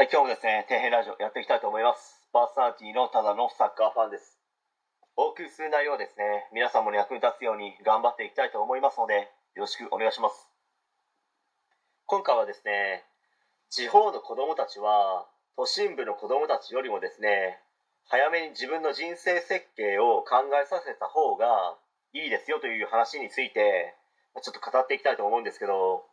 はい、今日もですね、底辺ラジオやっていきたいと思います。パーソナリティのただのサッカーファンです。お送りする内容ですね、皆様に役に立つように頑張っていきたいと思いますので、よろしくお願いします。今回はですね、地方の子供たちは、都心部の子供たちよりもですね、早めに自分の人生設計を考えさせた方がいいですよという話について、ちょっと語っていきたいと思うんですけど、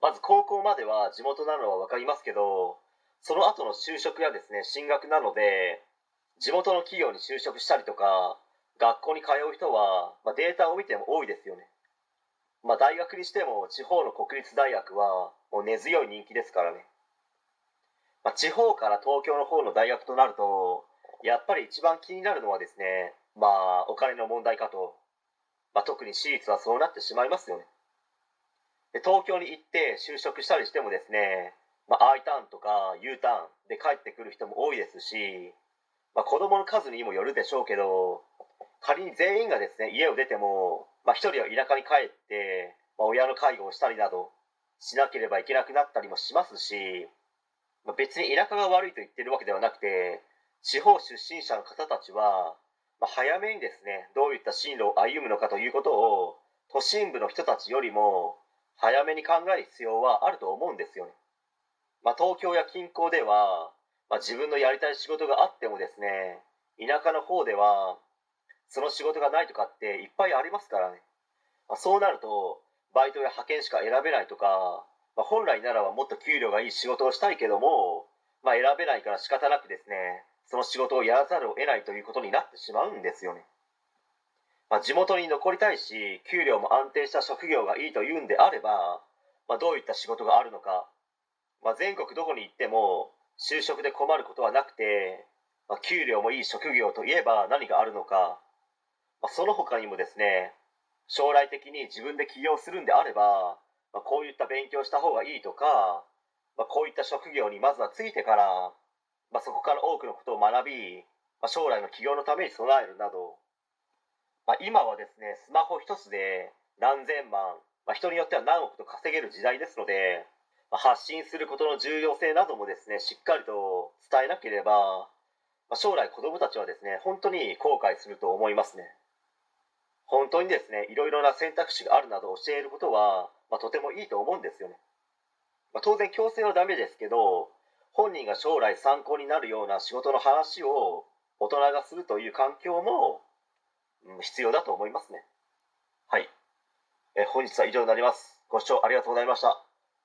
まず高校までは地元なのは分かりますけど、その後の就職やですね、進学なので、地元の企業に就職したりとか、学校に通う人は、まあ、データを見ても多いですよね。まあ、大学にしても地方の国立大学はもう根強い人気ですからね。まあ、地方から東京の方の大学となると、やっぱり一番気になるのはですね、まあ、お金の問題かと。まあ、特に私立はそうなってしまいますよね。で東京に行って就職したりしてもですね、まあ、I ターンとか U ターンで帰ってくる人も多いですし、まあ、子供の数にもよるでしょうけど仮に全員がですね家を出ても、まあ、1人は田舎に帰って、まあ、親の介護をしたりなどしなければいけなくなったりもしますし、まあ、別に田舎が悪いと言ってるわけではなくて地方出身者の方たちは、まあ、早めにですねどういった進路を歩むのかということを都心部の人たちよりも早めに考える必要はあると思うんですよね。まあ、東京や近郊では、まあ、自分のやりたい仕事があってもですね田舎の方ではその仕事がないとかっていっぱいありますからね、まあ、そうなるとバイトや派遣しか選べないとか、まあ、本来ならばもっと給料がいい仕事をしたいけども、まあ、選べないから仕方なくですねその仕事をやらざるを得ないということになってしまうんですよね、まあ、地元に残りたいし給料も安定した職業がいいというんであれば、まあ、どういった仕事があるのかまあ、全国どこに行っても就職で困ることはなくて、まあ、給料もいい職業といえば何があるのか、まあ、その他にもですね将来的に自分で起業するんであれば、まあ、こういった勉強した方がいいとか、まあ、こういった職業にまずはついてから、まあ、そこから多くのことを学び、まあ、将来の起業のために備えるなど、まあ、今はですねスマホ一つで何千万、まあ、人によっては何億と稼げる時代ですので発信することの重要性などもですねしっかりと伝えなければ、まあ、将来子どもたちはですね本当に後悔すると思いますね。本当にですねいろいろな選択肢があるなど教えることは、まあ、とてもいいと思うんですよね、まあ、当然強制はダメですけど本人が将来参考になるような仕事の話を大人がするという環境も、うん、必要だと思いますね。はい。え本日は以上になります。ご視聴ありがとうございました。